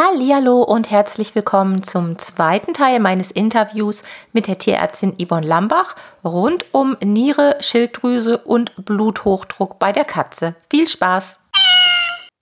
Hallo und herzlich willkommen zum zweiten Teil meines Interviews mit der Tierärztin Yvonne Lambach rund um Niere, Schilddrüse und Bluthochdruck bei der Katze. Viel Spaß!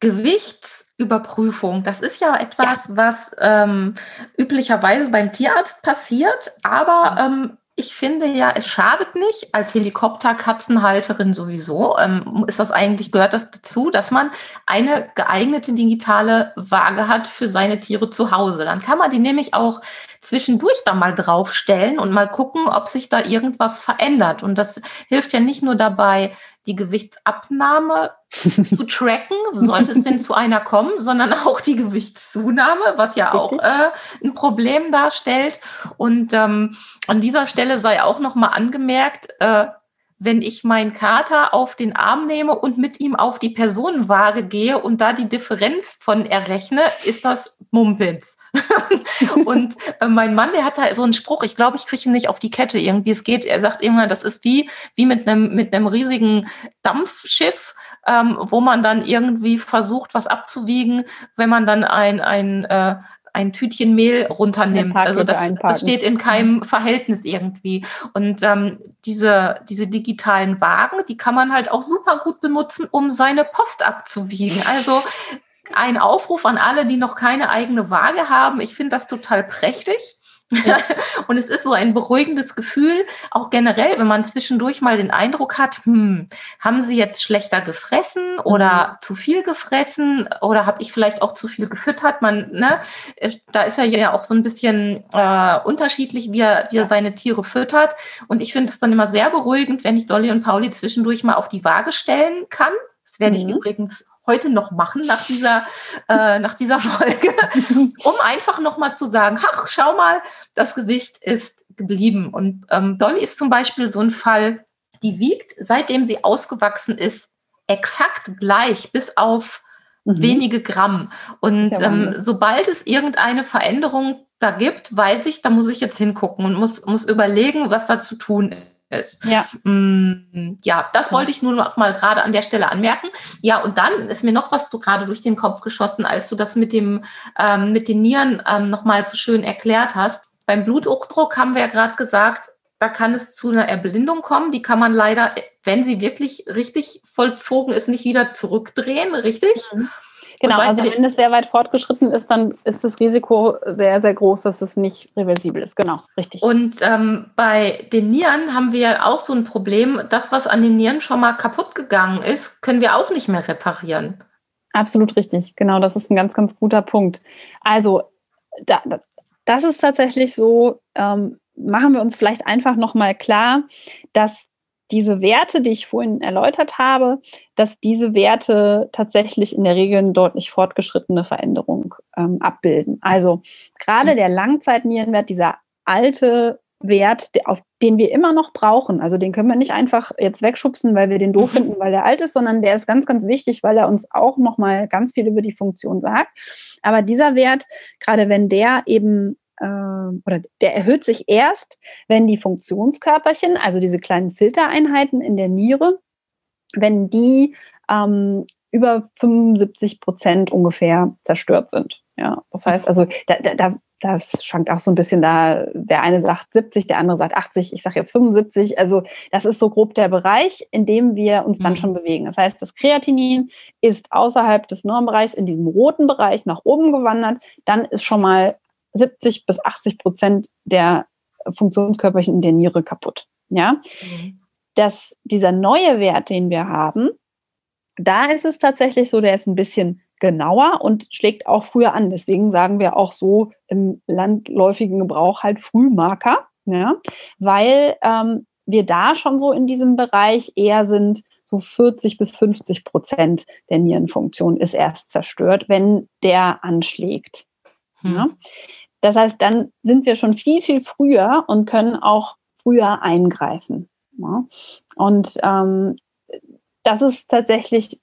Gewichtsüberprüfung, das ist ja etwas, ja. was ähm, üblicherweise beim Tierarzt passiert, aber ähm, ich finde ja, es schadet nicht, als Helikopterkatzenhalterin sowieso, ähm, ist das eigentlich, gehört das dazu, dass man eine geeignete digitale Waage hat für seine Tiere zu Hause. Dann kann man die nämlich auch zwischendurch da mal draufstellen und mal gucken, ob sich da irgendwas verändert. Und das hilft ja nicht nur dabei, die Gewichtsabnahme zu tracken, sollte es denn zu einer kommen, sondern auch die Gewichtszunahme, was ja auch äh, ein Problem darstellt. Und ähm, an dieser Stelle sei auch noch mal angemerkt, äh, wenn ich meinen Kater auf den Arm nehme und mit ihm auf die Personenwaage gehe und da die Differenz von errechne, ist das Mumpitz. und äh, mein Mann, der hat da so einen Spruch, ich glaube, ich kriege ihn nicht auf die Kette irgendwie. Es geht, er sagt immer, das ist wie, wie mit einem, mit einem riesigen Dampfschiff, ähm, wo man dann irgendwie versucht, was abzuwiegen, wenn man dann ein, ein äh, ein Tütchen Mehl runternimmt. Also das, das, steht in keinem Verhältnis irgendwie. Und ähm, diese, diese digitalen Wagen, die kann man halt auch super gut benutzen, um seine Post abzuwiegen. Also ein Aufruf an alle, die noch keine eigene Waage haben. Ich finde das total prächtig. Ja. und es ist so ein beruhigendes Gefühl, auch generell, wenn man zwischendurch mal den Eindruck hat, hm, haben sie jetzt schlechter gefressen oder mhm. zu viel gefressen oder habe ich vielleicht auch zu viel gefüttert? Man, ne, äh, da ist er ja auch so ein bisschen äh, unterschiedlich, wie er, wie er seine Tiere füttert. Und ich finde es dann immer sehr beruhigend, wenn ich Dolly und Pauli zwischendurch mal auf die Waage stellen kann. Das werde ich mhm. übrigens heute noch machen nach dieser, äh, nach dieser Folge, um einfach nochmal zu sagen, ach, schau mal, das Gewicht ist geblieben. Und ähm, Dolly ist zum Beispiel so ein Fall, die wiegt, seitdem sie ausgewachsen ist, exakt gleich, bis auf mhm. wenige Gramm. Und ähm, sobald es irgendeine Veränderung da gibt, weiß ich, da muss ich jetzt hingucken und muss, muss überlegen, was da zu tun ist ist. Ja, mm, ja das wollte ich nur noch mal gerade an der Stelle anmerken. Ja, und dann ist mir noch was gerade durch den Kopf geschossen, als du das mit dem ähm, mit den Nieren ähm, noch mal so schön erklärt hast. Beim Bluthochdruck haben wir ja gerade gesagt, da kann es zu einer Erblindung kommen. Die kann man leider, wenn sie wirklich richtig vollzogen ist, nicht wieder zurückdrehen, richtig? Mhm. Genau, also wenn es sehr weit fortgeschritten ist, dann ist das Risiko sehr, sehr groß, dass es nicht reversibel ist. Genau, richtig. Und ähm, bei den Nieren haben wir auch so ein Problem. Das, was an den Nieren schon mal kaputt gegangen ist, können wir auch nicht mehr reparieren. Absolut richtig. Genau, das ist ein ganz, ganz guter Punkt. Also, da, das ist tatsächlich so, ähm, machen wir uns vielleicht einfach nochmal klar, dass diese Werte, die ich vorhin erläutert habe, dass diese Werte tatsächlich in der Regel eine deutlich fortgeschrittene Veränderung ähm, abbilden. Also gerade der Langzeitnierenwert, dieser alte Wert, auf den wir immer noch brauchen, also den können wir nicht einfach jetzt wegschubsen, weil wir den doof mhm. finden, weil der alt ist, sondern der ist ganz, ganz wichtig, weil er uns auch noch mal ganz viel über die Funktion sagt. Aber dieser Wert, gerade wenn der eben oder der erhöht sich erst, wenn die Funktionskörperchen, also diese kleinen Filtereinheiten in der Niere, wenn die ähm, über 75 Prozent ungefähr zerstört sind. Ja, das heißt also, da, da, das schwankt auch so ein bisschen da. Der eine sagt 70, der andere sagt 80, ich sage jetzt 75. Also das ist so grob der Bereich, in dem wir uns dann mhm. schon bewegen. Das heißt, das Kreatinin ist außerhalb des Normbereichs in diesem roten Bereich nach oben gewandert. Dann ist schon mal 70 bis 80 Prozent der Funktionskörperchen in der Niere kaputt. Ja, mhm. dass dieser neue Wert, den wir haben, da ist es tatsächlich so, der ist ein bisschen genauer und schlägt auch früher an. Deswegen sagen wir auch so im landläufigen Gebrauch halt Frühmarker, ja, weil ähm, wir da schon so in diesem Bereich eher sind, so 40 bis 50 Prozent der Nierenfunktion ist erst zerstört, wenn der anschlägt. Hm. Ja. Das heißt, dann sind wir schon viel, viel früher und können auch früher eingreifen. Ja. Und ähm, das ist tatsächlich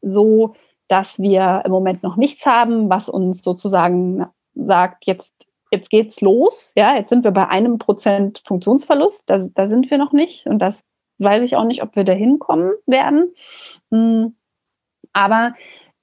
so, dass wir im Moment noch nichts haben, was uns sozusagen sagt, jetzt, jetzt geht's los. Ja, jetzt sind wir bei einem Prozent Funktionsverlust. Da, da sind wir noch nicht. Und das weiß ich auch nicht, ob wir da hinkommen werden. Hm, aber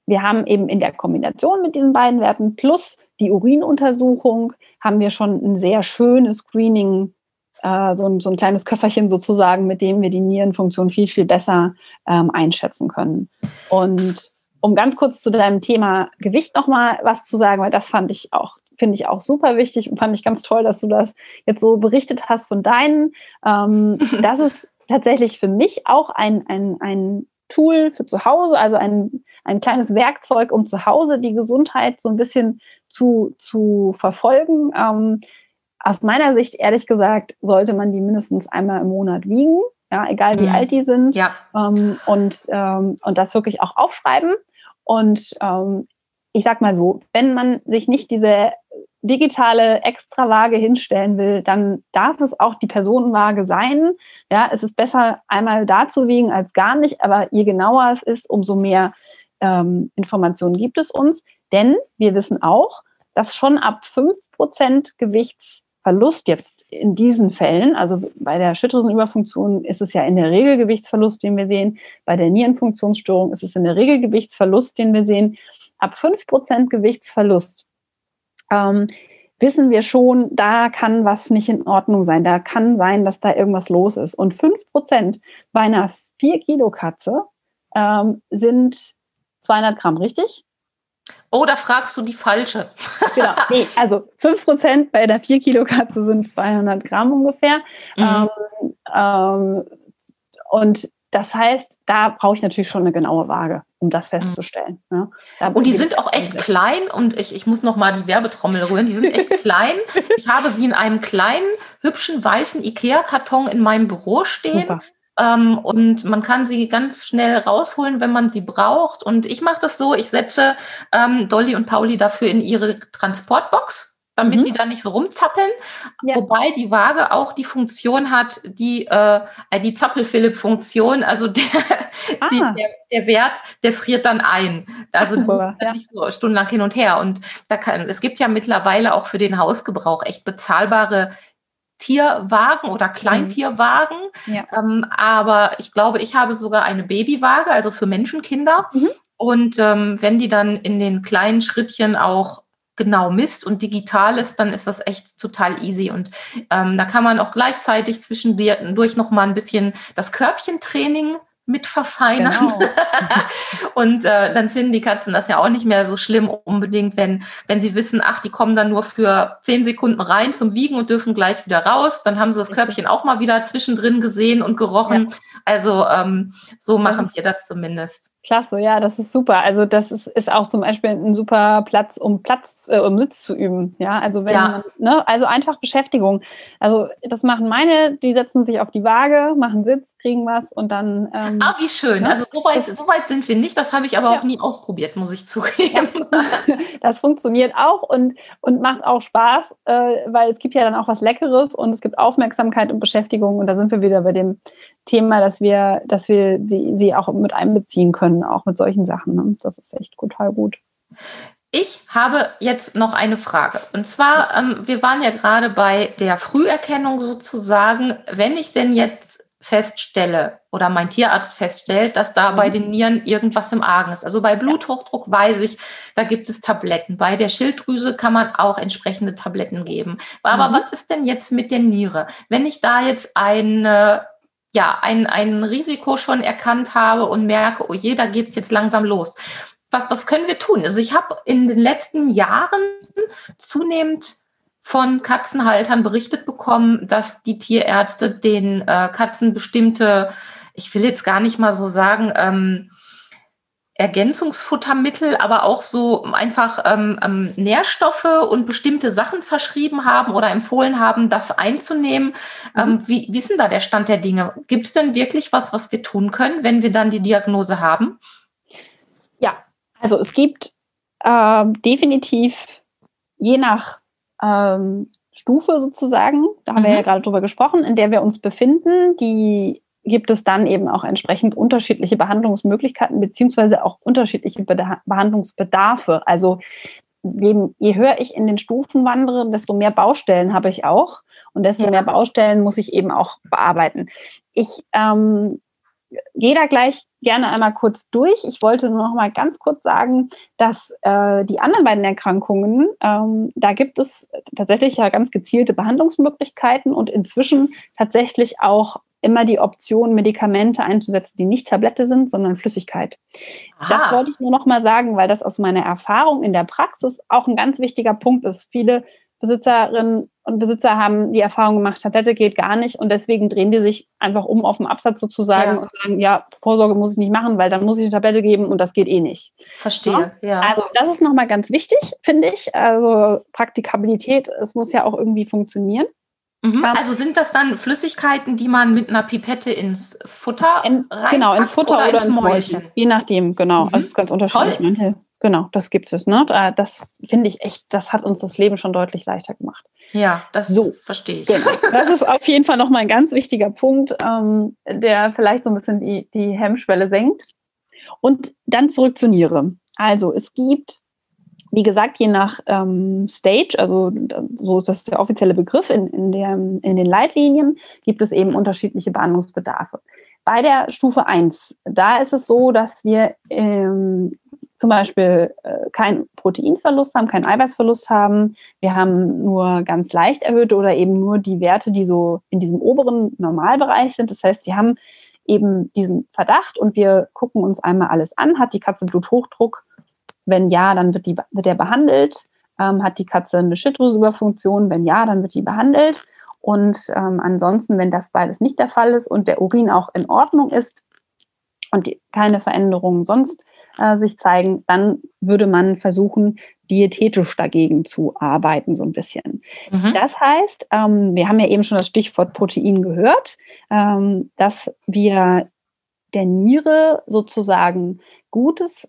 wir haben eben in der Kombination mit diesen beiden Werten plus die Urinuntersuchung haben wir schon ein sehr schönes Screening, äh, so, ein, so ein kleines Köfferchen sozusagen, mit dem wir die Nierenfunktion viel, viel besser ähm, einschätzen können. Und um ganz kurz zu deinem Thema Gewicht nochmal was zu sagen, weil das fand ich auch, finde ich auch super wichtig und fand ich ganz toll, dass du das jetzt so berichtet hast von deinen. Ähm, das ist tatsächlich für mich auch ein, ein, ein Tool für zu Hause, also ein, ein kleines Werkzeug, um zu Hause die Gesundheit so ein bisschen zu, zu verfolgen. Ähm, aus meiner Sicht, ehrlich gesagt, sollte man die mindestens einmal im Monat wiegen, ja, egal wie mhm. alt die sind. Ja. Ähm, und, ähm, und das wirklich auch aufschreiben. Und ähm, ich sag mal so, wenn man sich nicht diese digitale Extrawaage hinstellen will, dann darf es auch die Personenwaage sein. Ja, es ist besser, einmal da zu wiegen als gar nicht, aber je genauer es ist, umso mehr ähm, Informationen gibt es uns. Denn wir wissen auch, dass schon ab 5% Gewichtsverlust jetzt in diesen Fällen, also bei der Schilddrüsenüberfunktion ist es ja in der Regel Gewichtsverlust, den wir sehen, bei der Nierenfunktionsstörung ist es in der Regel Gewichtsverlust, den wir sehen. Ab 5% Gewichtsverlust ähm, wissen wir schon, da kann was nicht in Ordnung sein. Da kann sein, dass da irgendwas los ist. Und 5% bei einer 4-Kilo-Katze ähm, sind 200 Gramm, richtig? Oh, da fragst du die falsche. genau, nee, also 5% bei der 4-Kilo-Katze sind 200 Gramm ungefähr. Mhm. Ähm, ähm, und das heißt, da brauche ich natürlich schon eine genaue Waage, um das mhm. festzustellen. Ja. und die sind auch echt klein und ich, ich muss noch mal die Werbetrommel rühren. Die sind echt klein. Ich habe sie in einem kleinen, hübschen, weißen Ikea-Karton in meinem Büro stehen. Super. Ähm, und man kann sie ganz schnell rausholen, wenn man sie braucht. Und ich mache das so, ich setze ähm, Dolly und Pauli dafür in ihre Transportbox damit mhm. die da nicht so rumzappeln. Ja. Wobei die Waage auch die Funktion hat, die, äh, die Zappel-Philipp-Funktion, also der, ah. die, der, der, Wert, der friert dann ein. Also Super, ja. nicht so stundenlang hin und her. Und da kann, es gibt ja mittlerweile auch für den Hausgebrauch echt bezahlbare Tierwagen oder Kleintierwagen. Mhm. Ja. Ähm, aber ich glaube, ich habe sogar eine Babywaage, also für Menschenkinder. Mhm. Und ähm, wenn die dann in den kleinen Schrittchen auch genau misst und digital ist, dann ist das echt total easy. Und ähm, da kann man auch gleichzeitig zwischendurch noch mal ein bisschen das Körbchentraining mit verfeinern. Genau. und äh, dann finden die Katzen das ja auch nicht mehr so schlimm unbedingt, wenn, wenn sie wissen, ach, die kommen dann nur für zehn Sekunden rein zum Wiegen und dürfen gleich wieder raus. Dann haben sie das Körbchen auch mal wieder zwischendrin gesehen und gerochen. Ja. Also ähm, so machen wir das zumindest. Klasse, ja, das ist super. Also das ist, ist auch zum Beispiel ein super Platz, um Platz, äh, um Sitz zu üben. Ja, also wenn ja. man, ne, also einfach Beschäftigung. Also das machen meine, die setzen sich auf die Waage, machen Sitz, kriegen was und dann. Ähm, ah, wie schön. Ne? Also so weit, so weit sind wir nicht. Das habe ich aber ja. auch nie ausprobiert, muss ich zugeben. Ja. Das funktioniert auch und, und macht auch Spaß, äh, weil es gibt ja dann auch was Leckeres und es gibt Aufmerksamkeit und Beschäftigung und da sind wir wieder bei dem Thema, dass wir, dass wir sie, sie auch mit einbeziehen können, auch mit solchen Sachen. Ne? Das ist echt total gut. Ich habe jetzt noch eine Frage. Und zwar, ähm, wir waren ja gerade bei der Früherkennung sozusagen. Wenn ich denn jetzt feststelle oder mein Tierarzt feststellt, dass da mhm. bei den Nieren irgendwas im Argen ist. Also bei Bluthochdruck weiß ich, da gibt es Tabletten. Bei der Schilddrüse kann man auch entsprechende Tabletten geben. Aber mhm. was ist denn jetzt mit der Niere? Wenn ich da jetzt eine ja, ein, ein Risiko schon erkannt habe und merke, oh je, da geht es jetzt langsam los. Was, was können wir tun? Also ich habe in den letzten Jahren zunehmend von Katzenhaltern berichtet bekommen, dass die Tierärzte den äh, Katzen bestimmte, ich will jetzt gar nicht mal so sagen, ähm, Ergänzungsfuttermittel, aber auch so einfach ähm, ähm, Nährstoffe und bestimmte Sachen verschrieben haben oder empfohlen haben, das einzunehmen. Mhm. Ähm, wie, wie ist denn da der Stand der Dinge? Gibt es denn wirklich was, was wir tun können, wenn wir dann die Diagnose haben? Ja, also es gibt äh, definitiv je nach ähm, Stufe sozusagen, da haben mhm. wir ja gerade drüber gesprochen, in der wir uns befinden, die gibt es dann eben auch entsprechend unterschiedliche Behandlungsmöglichkeiten beziehungsweise auch unterschiedliche Behandlungsbedarfe. Also je, je höher ich in den Stufen wandere, desto mehr Baustellen habe ich auch und desto ja. mehr Baustellen muss ich eben auch bearbeiten. Ich ähm, gehe da gleich gerne einmal kurz durch. Ich wollte nur noch mal ganz kurz sagen, dass äh, die anderen beiden Erkrankungen, ähm, da gibt es tatsächlich ja ganz gezielte Behandlungsmöglichkeiten und inzwischen tatsächlich auch immer die Option, Medikamente einzusetzen, die nicht Tablette sind, sondern Flüssigkeit. Aha. Das wollte ich nur noch mal sagen, weil das aus meiner Erfahrung in der Praxis auch ein ganz wichtiger Punkt ist. Viele Besitzerinnen und Besitzer haben die Erfahrung gemacht, Tablette geht gar nicht und deswegen drehen die sich einfach um auf dem Absatz sozusagen ja. und sagen, ja, Vorsorge muss ich nicht machen, weil dann muss ich eine Tablette geben und das geht eh nicht. Verstehe, ja. ja. Also das ist nochmal ganz wichtig, finde ich. Also Praktikabilität, es muss ja auch irgendwie funktionieren. Mhm. Ähm, also sind das dann Flüssigkeiten, die man mit einer Pipette ins Futter in, Genau, ins Futter oder, oder ins Mäulchen. Je nachdem, genau. Mhm. Also ist ganz unterschiedlich. Toll. Manche, genau, das gibt es. Ne? Das finde ich echt, das hat uns das Leben schon deutlich leichter gemacht. Ja, das so, verstehe ich. Genau. Das ist auf jeden Fall nochmal ein ganz wichtiger Punkt, ähm, der vielleicht so ein bisschen die, die Hemmschwelle senkt. Und dann zurück zur Niere. Also es gibt wie gesagt, je nach ähm, Stage, also so ist das der offizielle Begriff in, in, der, in den Leitlinien, gibt es eben unterschiedliche Behandlungsbedarfe. Bei der Stufe 1, da ist es so, dass wir ähm, zum Beispiel äh, keinen Proteinverlust haben, keinen Eiweißverlust haben. Wir haben nur ganz leicht erhöhte oder eben nur die Werte, die so in diesem oberen Normalbereich sind. Das heißt, wir haben eben diesen Verdacht und wir gucken uns einmal alles an. Hat die Katze Bluthochdruck? Wenn ja, dann wird, die, wird der behandelt. Ähm, hat die Katze eine Schilddrüsenüberfunktion? Wenn ja, dann wird die behandelt. Und ähm, ansonsten, wenn das beides nicht der Fall ist und der Urin auch in Ordnung ist und die, keine Veränderungen sonst äh, sich zeigen, dann würde man versuchen, diätetisch dagegen zu arbeiten, so ein bisschen. Mhm. Das heißt, ähm, wir haben ja eben schon das Stichwort Protein gehört, ähm, dass wir der Niere sozusagen gutes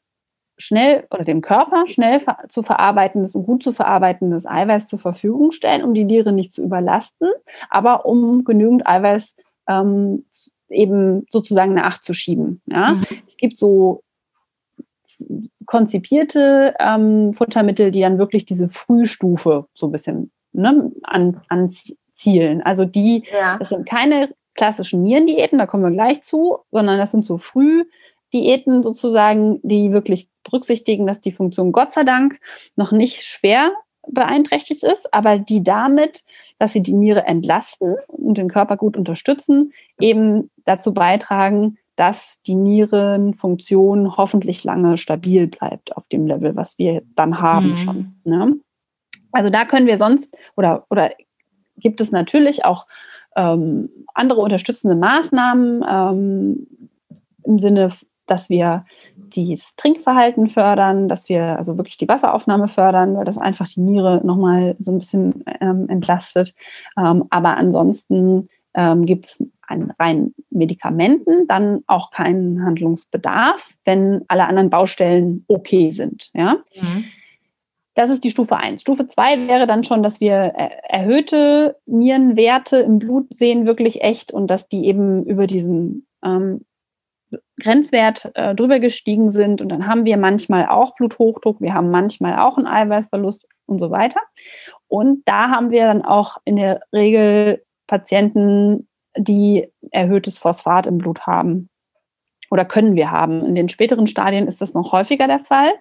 schnell oder dem Körper schnell zu verarbeitendes und gut zu verarbeitendes Eiweiß zur Verfügung stellen, um die Niere nicht zu überlasten, aber um genügend Eiweiß ähm, eben sozusagen nachzuschieben. Ja? Mhm. Es gibt so konzipierte ähm, Futtermittel, die dann wirklich diese Frühstufe so ein bisschen ne, an, anzielen. Also die, ja. das sind keine klassischen Nierendiäten, da kommen wir gleich zu, sondern das sind so Frühdiäten sozusagen, die wirklich berücksichtigen, dass die Funktion Gott sei Dank noch nicht schwer beeinträchtigt ist, aber die damit, dass sie die Niere entlasten und den Körper gut unterstützen, eben dazu beitragen, dass die Nierenfunktion hoffentlich lange stabil bleibt auf dem Level, was wir dann haben mhm. schon. Ne? Also da können wir sonst oder, oder gibt es natürlich auch ähm, andere unterstützende Maßnahmen ähm, im Sinne dass wir das Trinkverhalten fördern, dass wir also wirklich die Wasseraufnahme fördern, weil das einfach die Niere nochmal so ein bisschen ähm, entlastet. Ähm, aber ansonsten ähm, gibt es an rein Medikamenten dann auch keinen Handlungsbedarf, wenn alle anderen Baustellen okay sind. Ja? Mhm. Das ist die Stufe 1. Stufe 2 wäre dann schon, dass wir erhöhte Nierenwerte im Blut sehen, wirklich echt, und dass die eben über diesen ähm, Grenzwert äh, drüber gestiegen sind. Und dann haben wir manchmal auch Bluthochdruck, wir haben manchmal auch einen Eiweißverlust und so weiter. Und da haben wir dann auch in der Regel Patienten, die erhöhtes Phosphat im Blut haben. Oder können wir haben. In den späteren Stadien ist das noch häufiger der Fall.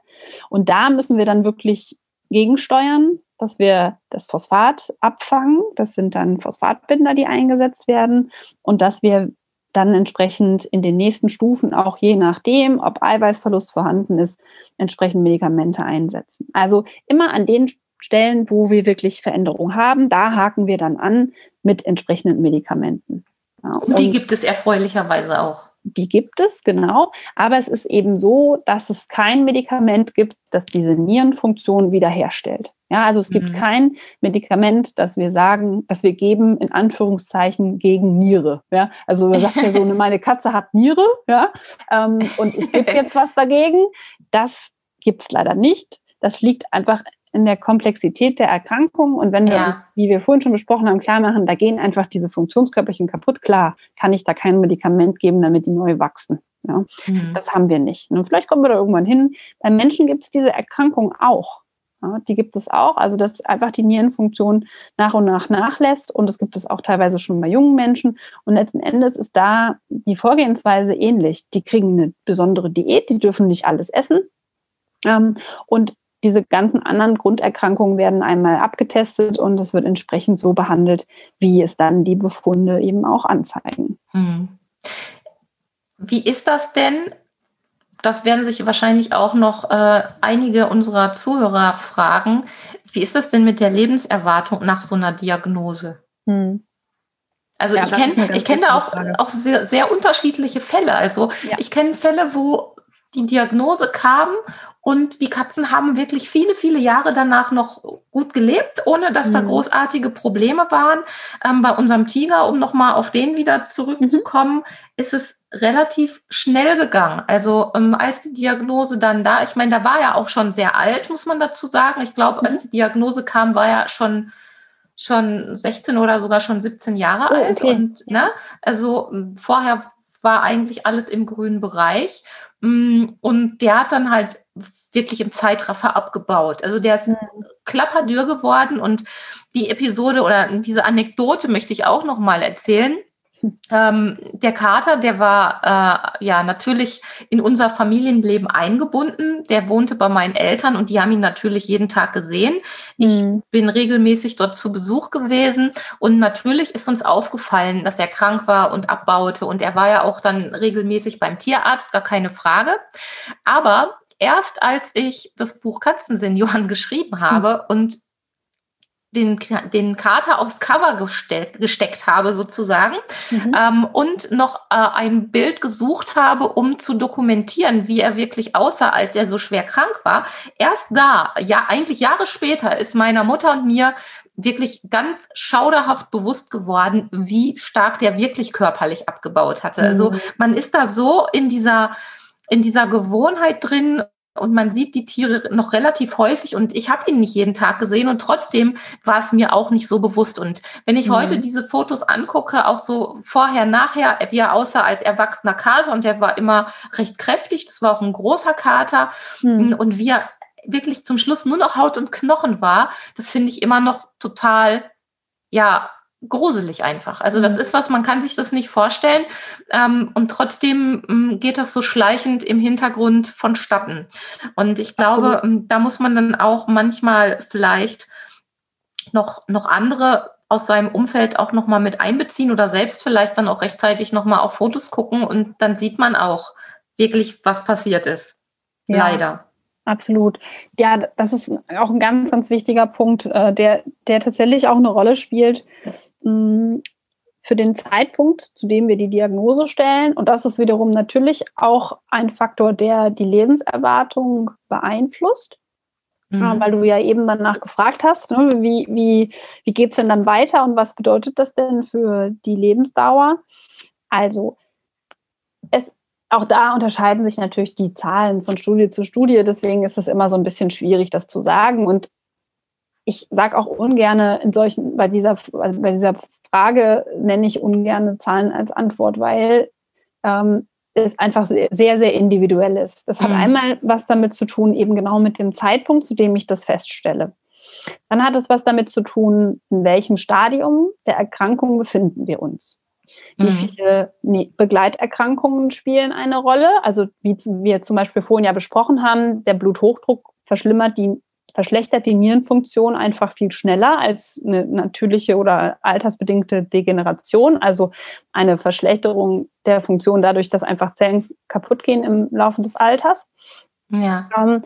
Und da müssen wir dann wirklich gegensteuern, dass wir das Phosphat abfangen. Das sind dann Phosphatbinder, die eingesetzt werden. Und dass wir dann entsprechend in den nächsten Stufen auch je nachdem, ob Eiweißverlust vorhanden ist, entsprechend Medikamente einsetzen. Also immer an den Stellen, wo wir wirklich Veränderungen haben, da haken wir dann an mit entsprechenden Medikamenten. Ja, und die gibt es erfreulicherweise auch. Die gibt es, genau. Aber es ist eben so, dass es kein Medikament gibt, das diese Nierenfunktion wiederherstellt. Ja, also es gibt mhm. kein Medikament, das wir sagen, das wir geben, in Anführungszeichen, gegen Niere. Ja, also man sagt ja so, meine Katze hat Niere, ja, ähm, und ich gebe jetzt was dagegen. Das gibt es leider nicht. Das liegt einfach in der Komplexität der Erkrankung. Und wenn wir ja. uns, wie wir vorhin schon besprochen haben, klar machen, da gehen einfach diese Funktionskörperchen kaputt, klar, kann ich da kein Medikament geben, damit die neu wachsen. Ja, mhm. Das haben wir nicht. Und vielleicht kommen wir da irgendwann hin. Bei Menschen gibt es diese Erkrankung auch. Ja, die gibt es auch, also dass einfach die Nierenfunktion nach und nach nachlässt und es gibt es auch teilweise schon bei jungen Menschen und letzten Endes ist da die Vorgehensweise ähnlich. Die kriegen eine besondere Diät, die dürfen nicht alles essen ähm, und diese ganzen anderen Grunderkrankungen werden einmal abgetestet und es wird entsprechend so behandelt, wie es dann die Befunde eben auch anzeigen. Hm. Wie ist das denn? Das werden sich wahrscheinlich auch noch äh, einige unserer Zuhörer fragen. Wie ist das denn mit der Lebenserwartung nach so einer Diagnose? Hm. Also ja, ich kenne ich kenne da auch, auch sehr, sehr unterschiedliche Fälle. Also ja. ich kenne Fälle, wo die Diagnose kam und die Katzen haben wirklich viele, viele Jahre danach noch gut gelebt, ohne dass mhm. da großartige Probleme waren. Ähm, bei unserem Tiger, um nochmal auf den wieder zurückzukommen, mhm. ist es relativ schnell gegangen. Also ähm, als die Diagnose dann da, ich meine, da war ja auch schon sehr alt, muss man dazu sagen. Ich glaube, mhm. als die Diagnose kam, war ja schon schon 16 oder sogar schon 17 Jahre oh, alt. Okay. Und, ne, also vorher war eigentlich alles im grünen Bereich. Mm, und der hat dann halt wirklich im Zeitraffer abgebaut. Also der ist mhm. klapperdür geworden und die Episode oder diese Anekdote möchte ich auch noch mal erzählen. Ähm, der Kater, der war äh, ja natürlich in unser Familienleben eingebunden. Der wohnte bei meinen Eltern und die haben ihn natürlich jeden Tag gesehen. Ich mhm. bin regelmäßig dort zu Besuch gewesen und natürlich ist uns aufgefallen, dass er krank war und abbaute und er war ja auch dann regelmäßig beim Tierarzt, gar keine Frage. Aber erst als ich das Buch Katzensenioren geschrieben habe mhm. und den, den Kater aufs Cover geste gesteckt habe sozusagen mhm. ähm, und noch äh, ein Bild gesucht habe, um zu dokumentieren, wie er wirklich aussah, als er so schwer krank war. Erst da, ja eigentlich Jahre später, ist meiner Mutter und mir wirklich ganz schauderhaft bewusst geworden, wie stark der wirklich körperlich abgebaut hatte. Also mhm. Also man ist da so in dieser in dieser Gewohnheit drin und man sieht die Tiere noch relativ häufig und ich habe ihn nicht jeden Tag gesehen und trotzdem war es mir auch nicht so bewusst. Und wenn ich mhm. heute diese Fotos angucke, auch so vorher, nachher, wie er aussah als erwachsener Kater und der war immer recht kräftig, das war auch ein großer Kater mhm. und wie er wirklich zum Schluss nur noch Haut und Knochen war, das finde ich immer noch total, ja, gruselig einfach. Also das mhm. ist was, man kann sich das nicht vorstellen ähm, und trotzdem ähm, geht das so schleichend im Hintergrund vonstatten. Und ich glaube, ähm, da muss man dann auch manchmal vielleicht noch, noch andere aus seinem Umfeld auch nochmal mit einbeziehen oder selbst vielleicht dann auch rechtzeitig nochmal auf Fotos gucken und dann sieht man auch wirklich, was passiert ist. Ja. Leider. Absolut. Ja, das ist auch ein ganz, ganz wichtiger Punkt, äh, der, der tatsächlich auch eine Rolle spielt für den Zeitpunkt, zu dem wir die Diagnose stellen. Und das ist wiederum natürlich auch ein Faktor, der die Lebenserwartung beeinflusst. Mhm. weil du ja eben danach gefragt hast, ne, wie, wie, wie geht es denn dann weiter und was bedeutet das denn für die Lebensdauer? Also, es, auch da unterscheiden sich natürlich die Zahlen von Studie zu Studie, deswegen ist es immer so ein bisschen schwierig, das zu sagen. Und ich sage auch ungern in solchen, bei dieser, bei dieser Frage nenne ich ungern Zahlen als Antwort, weil ähm, es einfach sehr, sehr individuell ist. Das hat mhm. einmal was damit zu tun, eben genau mit dem Zeitpunkt, zu dem ich das feststelle. Dann hat es was damit zu tun, in welchem Stadium der Erkrankung befinden wir uns. Wie mhm. viele Begleiterkrankungen spielen eine Rolle? Also wie wir zum Beispiel vorhin ja besprochen haben, der Bluthochdruck verschlimmert die verschlechtert die Nierenfunktion einfach viel schneller als eine natürliche oder altersbedingte Degeneration, also eine Verschlechterung der Funktion dadurch, dass einfach Zellen kaputt gehen im Laufe des Alters. Ja. Ähm,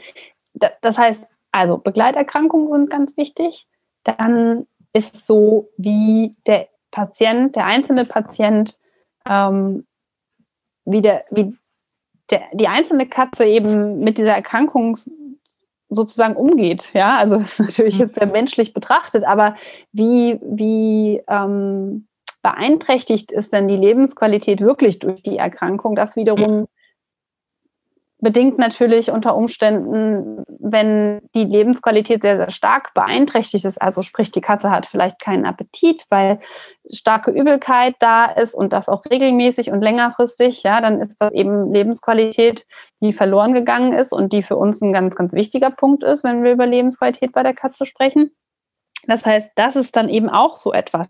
das heißt, also Begleiterkrankungen sind ganz wichtig. Dann ist es so, wie der Patient, der einzelne Patient, ähm, wie, der, wie der, die einzelne Katze eben mit dieser Erkrankung sozusagen umgeht. Ja, also natürlich jetzt sehr menschlich betrachtet, aber wie, wie ähm, beeinträchtigt ist denn die Lebensqualität wirklich durch die Erkrankung? Das wiederum bedingt natürlich unter Umständen, wenn die Lebensqualität sehr, sehr stark beeinträchtigt ist. Also sprich, die Katze hat vielleicht keinen Appetit, weil starke Übelkeit da ist und das auch regelmäßig und längerfristig, ja, dann ist das eben Lebensqualität, die verloren gegangen ist und die für uns ein ganz, ganz wichtiger Punkt ist, wenn wir über Lebensqualität bei der Katze sprechen. Das heißt, das ist dann eben auch so etwas.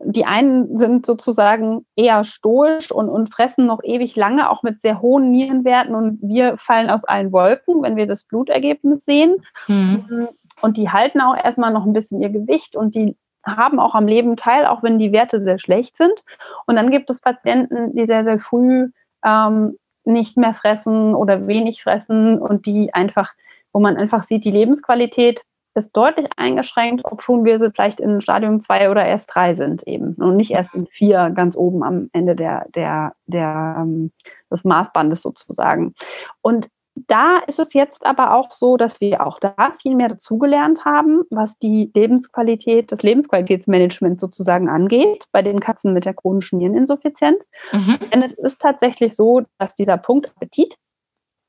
Die einen sind sozusagen eher stoisch und, und fressen noch ewig lange, auch mit sehr hohen Nierenwerten. Und wir fallen aus allen Wolken, wenn wir das Blutergebnis sehen. Mhm. Und die halten auch erstmal noch ein bisschen ihr Gewicht und die haben auch am Leben teil, auch wenn die Werte sehr schlecht sind. Und dann gibt es Patienten, die sehr, sehr früh ähm, nicht mehr fressen oder wenig fressen und die einfach, wo man einfach sieht, die Lebensqualität ist deutlich eingeschränkt, ob schon wir vielleicht in Stadium 2 oder erst 3 sind eben und nicht erst in 4 ganz oben am Ende der, der, der, ähm, des Maßbandes sozusagen. Und da ist es jetzt aber auch so, dass wir auch da viel mehr dazugelernt haben, was die Lebensqualität, das Lebensqualitätsmanagement sozusagen angeht, bei den Katzen mit der chronischen Niereninsuffizienz. Mhm. Denn es ist tatsächlich so, dass dieser Punkt Appetit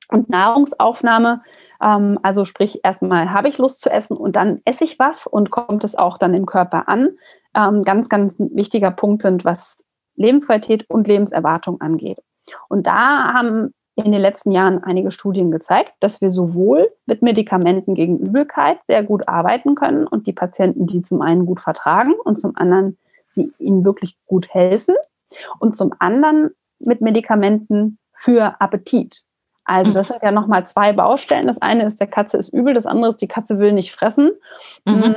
und Nahrungsaufnahme ähm, also sprich, erstmal habe ich Lust zu essen und dann esse ich was und kommt es auch dann im Körper an. Ähm, ganz, ganz wichtiger Punkt sind, was Lebensqualität und Lebenserwartung angeht. Und da haben in den letzten Jahren einige Studien gezeigt, dass wir sowohl mit Medikamenten gegen Übelkeit sehr gut arbeiten können und die Patienten, die zum einen gut vertragen und zum anderen, die ihnen wirklich gut helfen und zum anderen mit Medikamenten für Appetit. Also das sind ja nochmal zwei Baustellen. Das eine ist, der Katze ist übel, das andere ist, die Katze will nicht fressen. Mhm. Hm,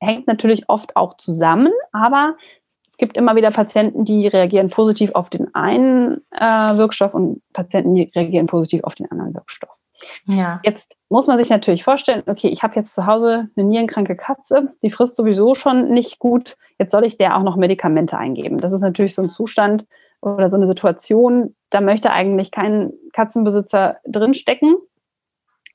hängt natürlich oft auch zusammen, aber es gibt immer wieder Patienten, die reagieren positiv auf den einen äh, Wirkstoff und Patienten, die reagieren positiv auf den anderen Wirkstoff. Ja. Jetzt muss man sich natürlich vorstellen, okay, ich habe jetzt zu Hause eine nierenkranke Katze, die frisst sowieso schon nicht gut, jetzt soll ich der auch noch Medikamente eingeben. Das ist natürlich so ein Zustand, oder so eine Situation, da möchte eigentlich kein Katzenbesitzer drinstecken.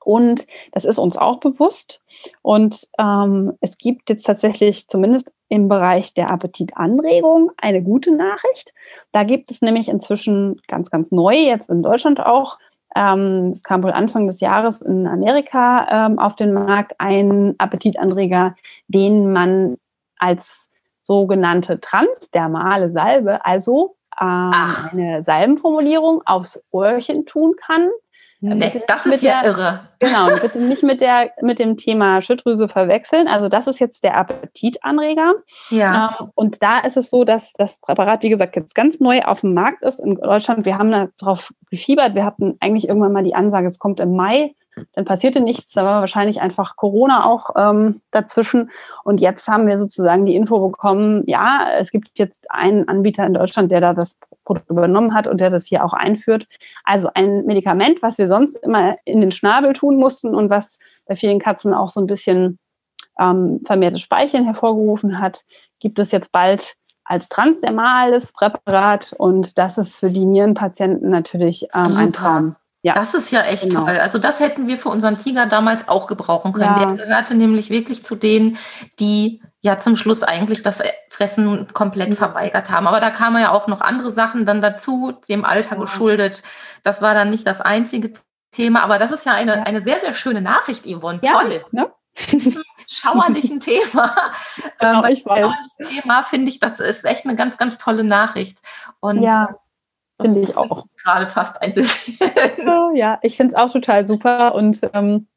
Und das ist uns auch bewusst. Und ähm, es gibt jetzt tatsächlich zumindest im Bereich der Appetitanregung eine gute Nachricht. Da gibt es nämlich inzwischen ganz, ganz neu, jetzt in Deutschland auch, ähm, kam wohl Anfang des Jahres in Amerika ähm, auf den Markt ein Appetitanreger, den man als sogenannte transdermale Salbe, also ähm, eine Salbenformulierung aufs Ohrchen tun kann. Nee, das ist ja der, irre. Genau, bitte nicht mit, der, mit dem Thema Schilddrüse verwechseln. Also das ist jetzt der Appetitanreger. Ja. Ähm, und da ist es so, dass das Präparat, wie gesagt, jetzt ganz neu auf dem Markt ist in Deutschland. Wir haben darauf gefiebert. Wir hatten eigentlich irgendwann mal die Ansage, es kommt im Mai dann passierte nichts, da war wahrscheinlich einfach Corona auch ähm, dazwischen. Und jetzt haben wir sozusagen die Info bekommen, ja, es gibt jetzt einen Anbieter in Deutschland, der da das Produkt übernommen hat und der das hier auch einführt. Also ein Medikament, was wir sonst immer in den Schnabel tun mussten und was bei vielen Katzen auch so ein bisschen ähm, vermehrtes Speicheln hervorgerufen hat, gibt es jetzt bald als transdermales Präparat und das ist für die Nierenpatienten natürlich ähm, ein Traum. Ja. Das ist ja echt genau. toll. Also das hätten wir für unseren Tiger damals auch gebrauchen können. Ja. Der gehörte nämlich wirklich zu denen, die ja zum Schluss eigentlich das Fressen komplett verweigert haben. Aber da kamen ja auch noch andere Sachen dann dazu, dem Alter ja. geschuldet. Das war dann nicht das einzige Thema. Aber das ist ja eine, eine sehr, sehr schöne Nachricht, Yvonne. Toll. Ne? schauerlichen Thema. Genau, ähm, ich weiß. Thema finde ich, das ist echt eine ganz, ganz tolle Nachricht. Und ja. Finde ich auch. Gerade fast ein bisschen. ja, ich finde es auch total super und ähm,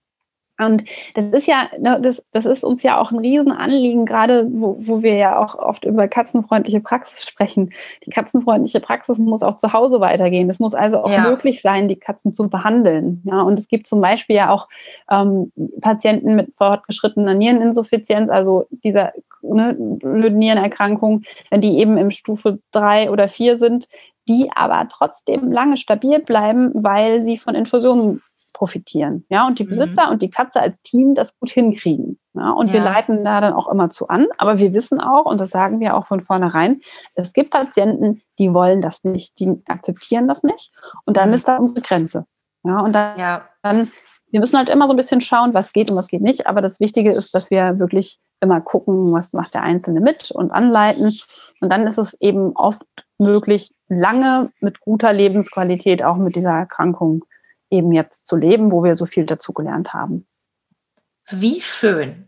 und das ist ja, ne, das, das ist uns ja auch ein Riesenanliegen, gerade wo, wo wir ja auch oft über katzenfreundliche Praxis sprechen. Die katzenfreundliche Praxis muss auch zu Hause weitergehen. Es muss also auch ja. möglich sein, die Katzen zu behandeln. Ja, und es gibt zum Beispiel ja auch ähm, Patienten mit fortgeschrittener Niereninsuffizienz, also dieser ne, Nierenerkrankung, die eben im Stufe drei oder vier sind, die aber trotzdem lange stabil bleiben, weil sie von Infusionen profitieren. Ja, und die mhm. Besitzer mhm. und die Katze als Team das gut hinkriegen. Ja, und ja. wir leiten da dann auch immer zu an. Aber wir wissen auch, und das sagen wir auch von vornherein, es gibt Patienten, die wollen das nicht, die akzeptieren das nicht. Und dann mhm. ist da unsere Grenze. Ja, und dann, ja. dann, wir müssen halt immer so ein bisschen schauen, was geht und was geht nicht. Aber das Wichtige ist, dass wir wirklich immer gucken, was macht der Einzelne mit und anleiten. Und dann ist es eben oft möglich, lange mit guter Lebensqualität auch mit dieser Erkrankung eben jetzt zu leben, wo wir so viel dazugelernt haben. Wie schön.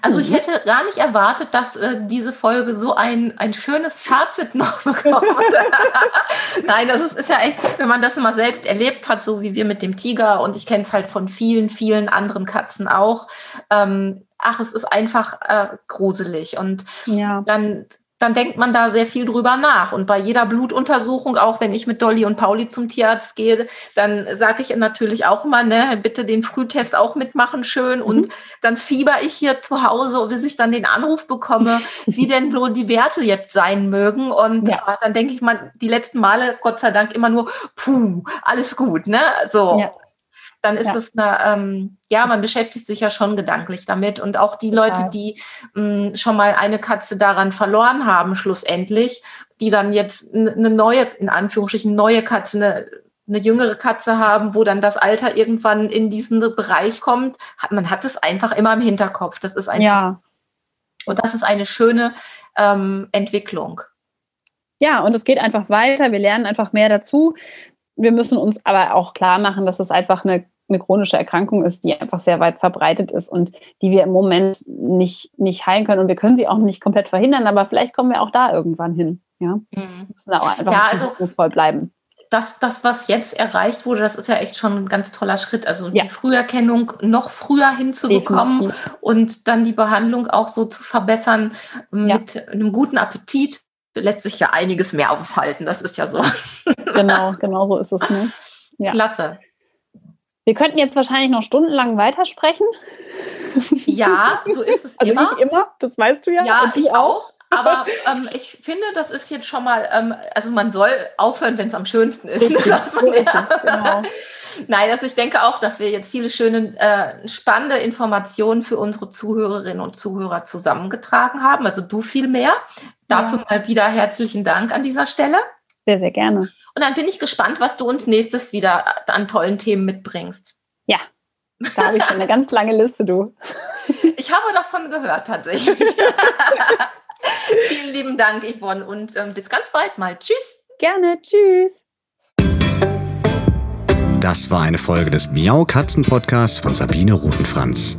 Also ich mhm. hätte gar nicht erwartet, dass äh, diese Folge so ein, ein schönes Fazit noch bekommt. Nein, das ist, ist, ja echt, wenn man das mal selbst erlebt hat, so wie wir mit dem Tiger und ich kenne es halt von vielen, vielen anderen Katzen auch. Ähm, ach, es ist einfach äh, gruselig. Und ja. dann dann denkt man da sehr viel drüber nach. Und bei jeder Blutuntersuchung, auch wenn ich mit Dolly und Pauli zum Tierarzt gehe, dann sage ich natürlich auch immer, ne, bitte den Frühtest auch mitmachen, schön. Mhm. Und dann fieber ich hier zu Hause, bis ich dann den Anruf bekomme, wie denn wohl die Werte jetzt sein mögen. Und ja. ach, dann denke ich mal, die letzten Male, Gott sei Dank, immer nur, puh, alles gut, ne? So. Ja dann ist ja. es eine, ähm, ja, man beschäftigt sich ja schon gedanklich damit. Und auch die Leute, ja. die mh, hm, schon mal eine Katze daran verloren haben, schlussendlich, die dann jetzt eine neue, in Anführungsstrichen, neue Katze, eine, eine jüngere Katze haben, wo dann das Alter irgendwann in diesen Bereich kommt, hat, man hat es einfach immer im Hinterkopf. Das ist einfach, ja. und das ist eine schöne ähm, Entwicklung. Ja, und es geht einfach weiter. Wir lernen einfach mehr dazu. Wir müssen uns aber auch klar machen, dass es einfach eine eine chronische Erkrankung ist, die einfach sehr weit verbreitet ist und die wir im Moment nicht, nicht heilen können. Und wir können sie auch nicht komplett verhindern, aber vielleicht kommen wir auch da irgendwann hin. Ja, mhm. müssen da auch einfach ja, also, bleiben. Das, das, was jetzt erreicht wurde, das ist ja echt schon ein ganz toller Schritt. Also ja. die Früherkennung noch früher hinzubekommen Definitiv. und dann die Behandlung auch so zu verbessern mit ja. einem guten Appetit, lässt sich ja einiges mehr aushalten. Das ist ja so. Genau, genau so ist es. Ne? Ja. Klasse. Wir könnten jetzt wahrscheinlich noch stundenlang weitersprechen. Ja, so ist es also immer. nicht immer, das weißt du ja. Ja, ich auch. Aber ähm, ich finde, das ist jetzt schon mal, ähm, also man soll aufhören, wenn es am schönsten ist. Richtig, so ist es, genau. Nein, also ich denke auch, dass wir jetzt viele schöne, äh, spannende Informationen für unsere Zuhörerinnen und Zuhörer zusammengetragen haben. Also du viel mehr. Dafür ja. mal wieder herzlichen Dank an dieser Stelle. Sehr, sehr gerne. Und dann bin ich gespannt, was du uns nächstes wieder an tollen Themen mitbringst. Ja, da habe ich eine ganz lange Liste, du. Ich habe davon gehört, tatsächlich. Vielen lieben Dank, Yvonne, und ähm, bis ganz bald mal. Tschüss. Gerne, tschüss. Das war eine Folge des Miau Katzen Podcasts von Sabine Rutenfranz.